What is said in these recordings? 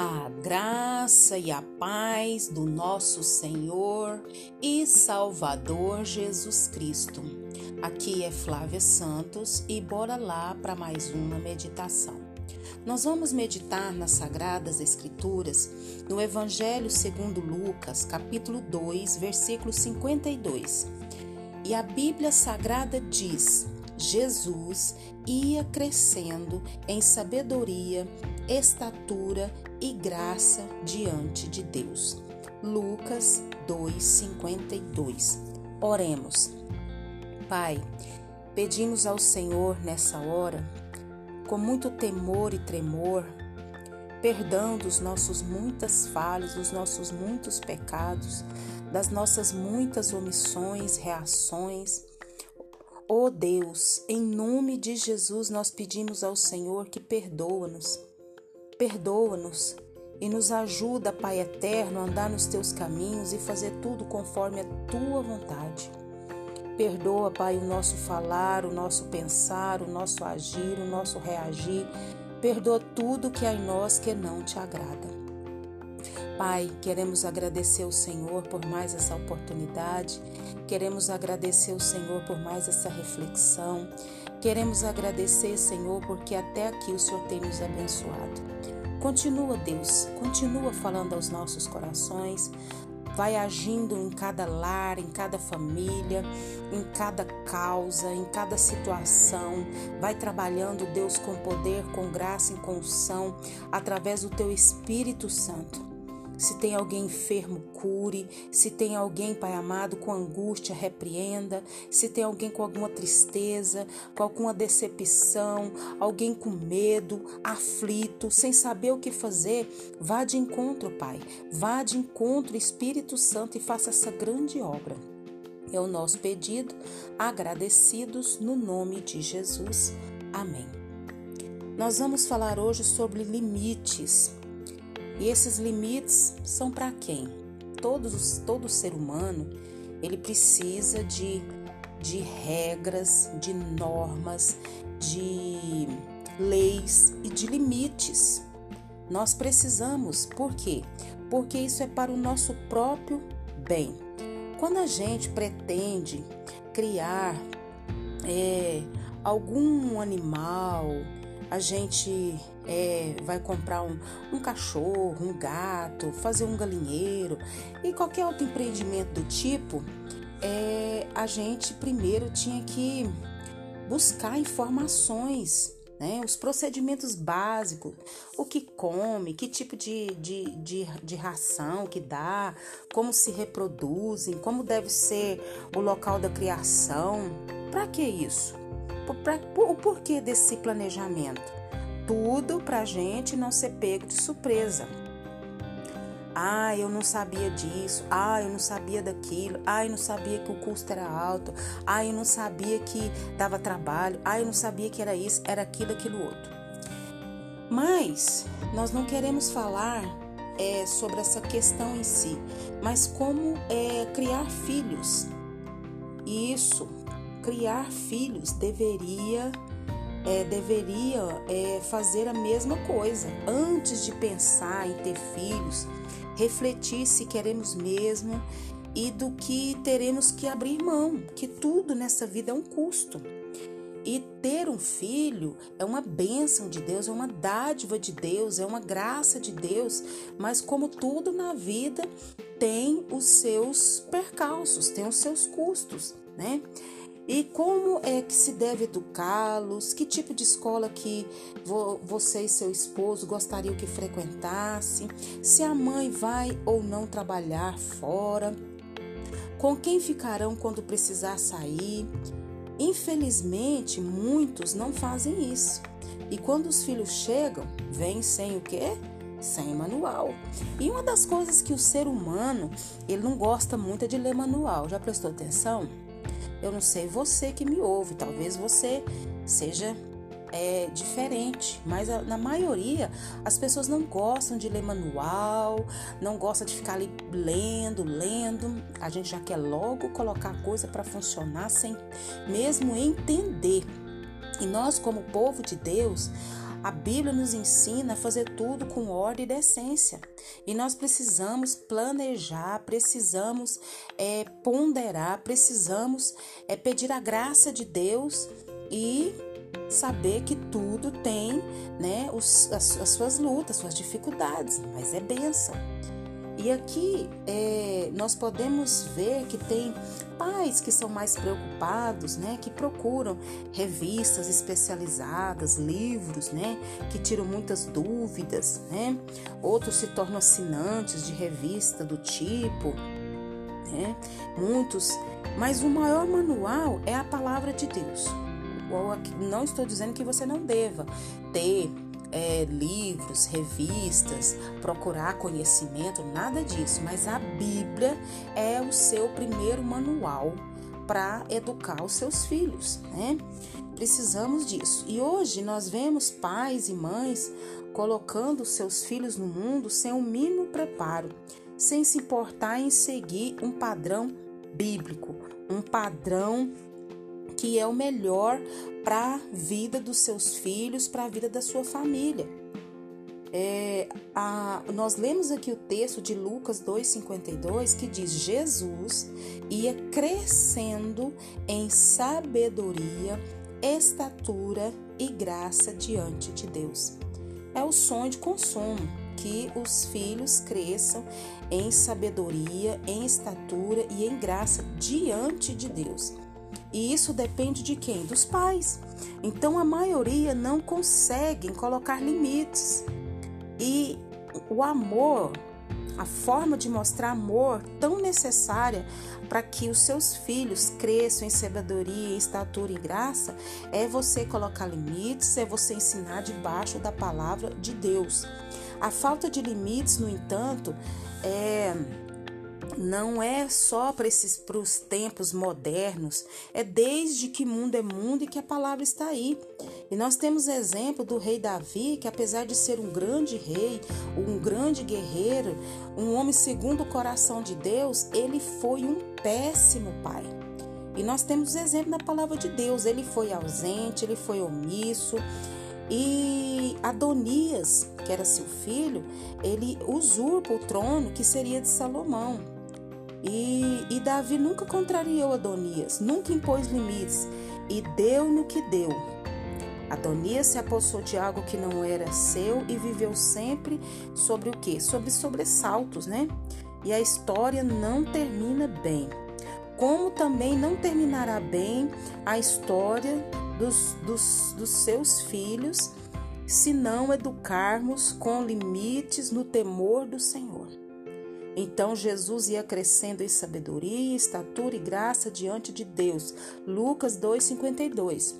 A graça e a paz do nosso Senhor e Salvador Jesus Cristo. Aqui é Flávia Santos e bora lá para mais uma meditação. Nós vamos meditar nas Sagradas Escrituras no Evangelho segundo Lucas, capítulo 2, versículo 52. E a Bíblia Sagrada diz: Jesus ia crescendo em sabedoria, estatura e graça diante de Deus. Lucas 2:52. Oremos. Pai, pedimos ao Senhor nessa hora, com muito temor e tremor, perdão dos nossos muitas falhas, dos nossos muitos pecados, das nossas muitas omissões, reações, Oh Deus, em nome de Jesus nós pedimos ao Senhor que perdoa-nos. Perdoa-nos e nos ajuda, Pai eterno, a andar nos teus caminhos e fazer tudo conforme a tua vontade. Perdoa, Pai, o nosso falar, o nosso pensar, o nosso agir, o nosso reagir. Perdoa tudo que há em nós que não te agrada. Pai, queremos agradecer o Senhor por mais essa oportunidade, queremos agradecer o Senhor por mais essa reflexão, queremos agradecer, Senhor, porque até aqui o Senhor tem nos abençoado. Continua, Deus, continua falando aos nossos corações, vai agindo em cada lar, em cada família, em cada causa, em cada situação. Vai trabalhando, Deus, com poder, com graça e com unção, através do teu Espírito Santo. Se tem alguém enfermo, cure. Se tem alguém, Pai amado, com angústia, repreenda. Se tem alguém com alguma tristeza, com alguma decepção, alguém com medo, aflito, sem saber o que fazer, vá de encontro, Pai. Vá de encontro, Espírito Santo, e faça essa grande obra. É o nosso pedido, agradecidos no nome de Jesus. Amém. Nós vamos falar hoje sobre limites. E esses limites são para quem? Todos, todo ser humano ele precisa de, de regras, de normas, de leis e de limites. Nós precisamos, por quê? Porque isso é para o nosso próprio bem. Quando a gente pretende criar é, algum animal, a gente é, vai comprar um, um cachorro, um gato, fazer um galinheiro e qualquer outro empreendimento do tipo, é, a gente primeiro tinha que buscar informações, né? os procedimentos básicos, o que come, que tipo de, de, de, de ração que dá, como se reproduzem, como deve ser o local da criação. Para que isso? O porquê desse planejamento? Tudo para a gente não ser pego de surpresa. Ah, eu não sabia disso. Ah, eu não sabia daquilo. Ah, eu não sabia que o custo era alto. Ah, eu não sabia que dava trabalho. Ah, eu não sabia que era isso, era aquilo, aquilo outro. Mas nós não queremos falar é, sobre essa questão em si, mas como é, criar filhos. Isso criar filhos deveria é, deveria é, fazer a mesma coisa. Antes de pensar em ter filhos, refletir se queremos mesmo e do que teremos que abrir mão, que tudo nessa vida é um custo. E ter um filho é uma bênção de Deus, é uma dádiva de Deus, é uma graça de Deus, mas como tudo na vida tem os seus percalços, tem os seus custos, né? E como é que se deve educá-los? Que tipo de escola que você e seu esposo gostariam que frequentasse? Se a mãe vai ou não trabalhar fora? Com quem ficarão quando precisar sair? Infelizmente, muitos não fazem isso. E quando os filhos chegam, vêm sem o quê? Sem manual. E uma das coisas que o ser humano, ele não gosta muito é de ler manual. Já prestou atenção? Eu não sei você que me ouve, talvez você seja é diferente, mas a, na maioria as pessoas não gostam de ler manual, não gostam de ficar ali lendo, lendo. A gente já quer logo colocar a coisa para funcionar sem mesmo entender. E nós, como povo de Deus, A Bíblia nos ensina a fazer tudo com ordem e decência. E nós precisamos planejar, precisamos é, ponderar, precisamos é, pedir a graça de Deus e saber que tudo tem né, os, as, as suas lutas, suas dificuldades, mas é bênção. E aqui é, nós podemos ver que tem pais que são mais preocupados, né, que procuram revistas especializadas, livros, né, que tiram muitas dúvidas, né. Outros se tornam assinantes de revista do tipo, né. Muitos, mas o maior manual é a palavra de Deus. Não estou dizendo que você não deva ter é, livros, revistas, procurar conhecimento, nada disso, mas a Bíblia é o seu primeiro manual para educar os seus filhos, né? Precisamos disso. E hoje nós vemos pais e mães colocando seus filhos no mundo sem o mínimo preparo, sem se importar em seguir um padrão bíblico, um padrão que é o melhor para a vida dos seus filhos, para a vida da sua família. É, a, nós lemos aqui o texto de Lucas 2,52 que diz: Jesus ia crescendo em sabedoria, estatura e graça diante de Deus. É o sonho de consumo que os filhos cresçam em sabedoria, em estatura e em graça diante de Deus. E isso depende de quem? Dos pais. Então a maioria não conseguem colocar limites. E o amor, a forma de mostrar amor tão necessária para que os seus filhos cresçam em sabedoria, estatura e graça, é você colocar limites, é você ensinar debaixo da palavra de Deus. A falta de limites, no entanto, é não é só para esses para os tempos modernos, é desde que mundo é mundo e que a palavra está aí. E nós temos exemplo do rei Davi, que apesar de ser um grande rei, um grande guerreiro, um homem segundo o coração de Deus, ele foi um péssimo pai. E nós temos exemplo na palavra de Deus, ele foi ausente, ele foi omisso, e Adonias, que era seu filho, ele usurpa o trono que seria de Salomão. E, e Davi nunca contrariou Adonias, nunca impôs limites e deu no que deu. Adonias se apossou de algo que não era seu e viveu sempre sobre o que? Sobre sobressaltos, né? E a história não termina bem. Como também não terminará bem a história dos, dos, dos seus filhos se não educarmos com limites no temor do Senhor. Então Jesus ia crescendo em sabedoria, estatura e graça diante de Deus. Lucas 2:52.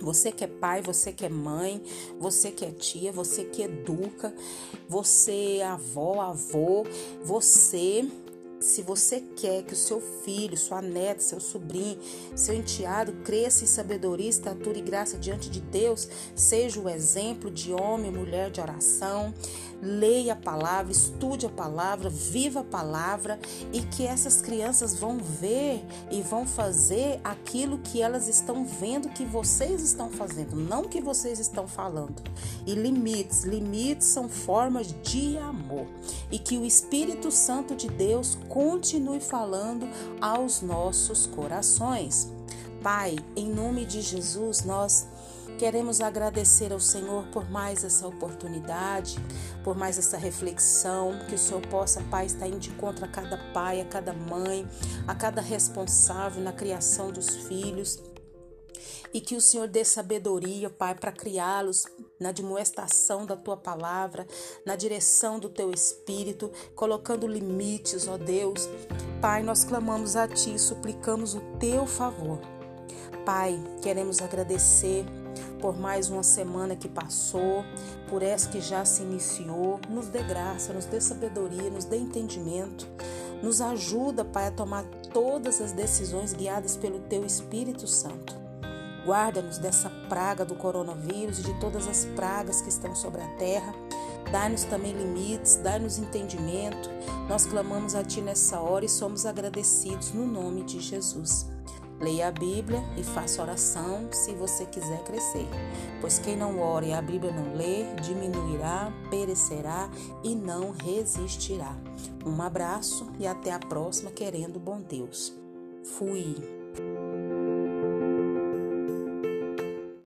Você que é pai, você que é mãe, você que é tia, você que educa, você avó, avô, você se você quer que o seu filho, sua neta, seu sobrinho, seu enteado cresça em sabedoria, estatura e graça diante de Deus, seja o exemplo de homem e mulher de oração, leia a palavra, estude a palavra, viva a palavra e que essas crianças vão ver e vão fazer aquilo que elas estão vendo que vocês estão fazendo, não que vocês estão falando. E limites, limites são formas de amor e que o Espírito Santo de Deus continue falando aos nossos corações. Pai, em nome de Jesus, nós Queremos agradecer ao Senhor por mais essa oportunidade, por mais essa reflexão, que o Senhor possa, Pai, estar indo de contra a cada pai, a cada mãe, a cada responsável na criação dos filhos. E que o Senhor dê sabedoria, Pai, para criá-los na demoestação da tua palavra, na direção do teu espírito, colocando limites, ó Deus. Pai, nós clamamos a ti, suplicamos o teu favor. Pai, queremos agradecer por mais uma semana que passou, por essa que já se iniciou. Nos dê graça, nos dê sabedoria, nos dê entendimento. Nos ajuda, Pai, a tomar todas as decisões guiadas pelo Teu Espírito Santo. Guarda-nos dessa praga do coronavírus e de todas as pragas que estão sobre a terra. Dá-nos também limites, dá-nos entendimento. Nós clamamos a Ti nessa hora e somos agradecidos no nome de Jesus. Leia a Bíblia e faça oração se você quiser crescer. Pois quem não ora e a Bíblia não lê, diminuirá, perecerá e não resistirá. Um abraço e até a próxima, querendo bom Deus. Fui.